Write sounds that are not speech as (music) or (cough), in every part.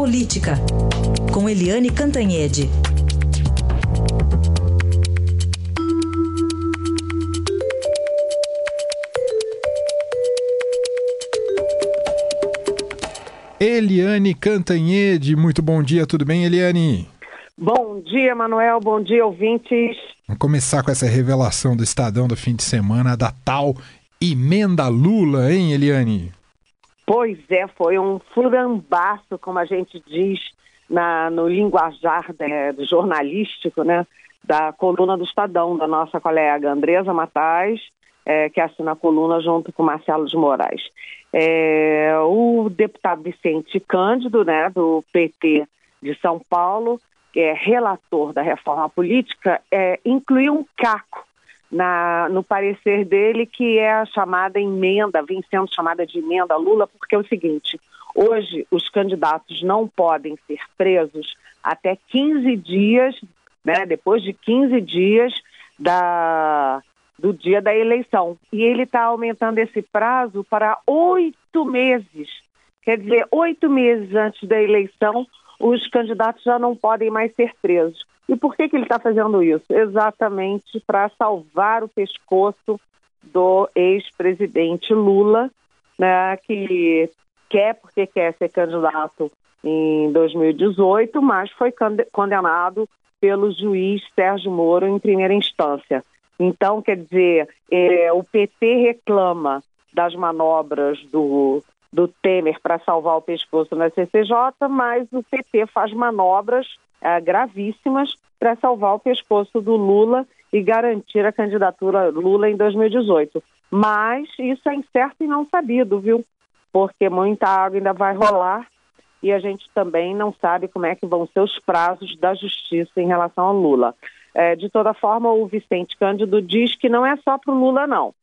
Política, com Eliane Cantanhede. Eliane Cantanhede, muito bom dia, tudo bem, Eliane? Bom dia, Manuel, bom dia, ouvintes. Vamos começar com essa revelação do Estadão do fim de semana da tal emenda Lula, hein, Eliane? Pois é, foi um furambaço, como a gente diz na, no linguajar né, jornalístico, né, da coluna do Estadão, da nossa colega Andresa Matais, é, que assina a coluna junto com Marcelo de Moraes. É, o deputado Vicente Cândido, né, do PT de São Paulo, que é relator da reforma política, é, incluiu um caco na, no parecer dele, que é a chamada emenda, vem sendo chamada de emenda Lula, porque é o seguinte: hoje os candidatos não podem ser presos até 15 dias, né, depois de 15 dias da, do dia da eleição. E ele está aumentando esse prazo para oito meses. Quer dizer, oito meses antes da eleição, os candidatos já não podem mais ser presos. E por que, que ele está fazendo isso? Exatamente para salvar o pescoço do ex-presidente Lula, né, que quer porque quer ser candidato em 2018, mas foi condenado pelo juiz Sérgio Moro em primeira instância. Então, quer dizer, é, o PT reclama das manobras do, do Temer para salvar o pescoço na CCJ, mas o PT faz manobras é, gravíssimas para salvar o pescoço do Lula e garantir a candidatura Lula em 2018. Mas isso é incerto e não sabido, viu? Porque muita água ainda vai rolar e a gente também não sabe como é que vão ser os prazos da justiça em relação ao Lula. É, de toda forma, o Vicente Cândido diz que não é só para o Lula, não,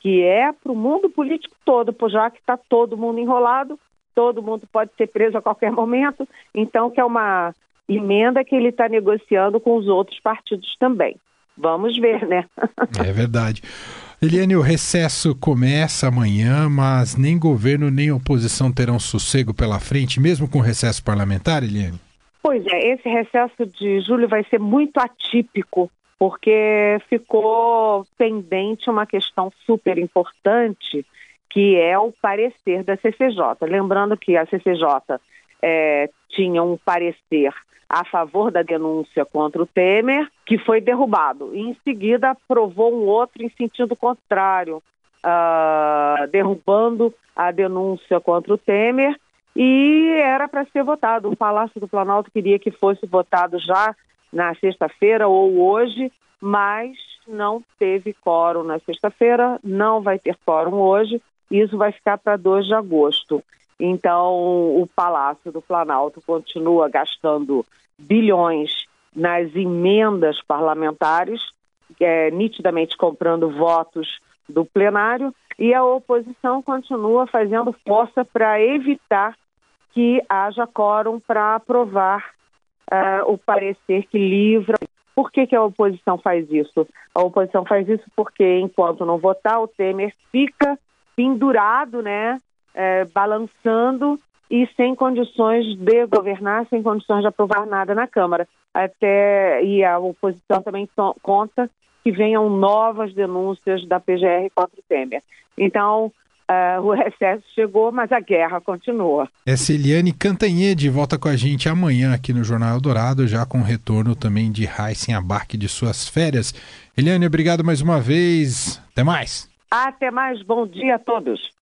que é para o mundo político todo, já que está todo mundo enrolado, todo mundo pode ser preso a qualquer momento, então que é uma emenda que ele está negociando com os outros partidos também. Vamos ver, né? (laughs) é verdade. Eliane, o recesso começa amanhã, mas nem governo nem oposição terão sossego pela frente, mesmo com recesso parlamentar, Eliane? Pois é, esse recesso de julho vai ser muito atípico, porque ficou pendente uma questão super importante, que é o parecer da CCJ. Lembrando que a CCJ é, tinha um parecer a favor da denúncia contra o Temer, que foi derrubado. E em seguida aprovou um outro em sentido contrário, uh, derrubando a denúncia contra o Temer e era para ser votado. O Palácio do Planalto queria que fosse votado já na sexta-feira ou hoje, mas não teve quórum na sexta-feira, não vai ter quórum hoje, isso vai ficar para 2 de agosto. Então, o Palácio do Planalto continua gastando bilhões nas emendas parlamentares, é, nitidamente comprando votos do plenário, e a oposição continua fazendo força para evitar que haja quórum para aprovar uh, o parecer que livra. Por que, que a oposição faz isso? A oposição faz isso porque, enquanto não votar, o Temer fica pendurado, né, é, balançando e sem condições de governar, sem condições de aprovar nada na Câmara. Até e a oposição também conta que venham novas denúncias da PGR contra o Temer. Então, Uh, o recesso chegou, mas a guerra continua. Essa Eliane Cantanhede volta com a gente amanhã aqui no Jornal Eldorado, já com retorno também de Heisen Abarque de suas férias. Eliane, obrigado mais uma vez. Até mais. Até mais. Bom dia a todos.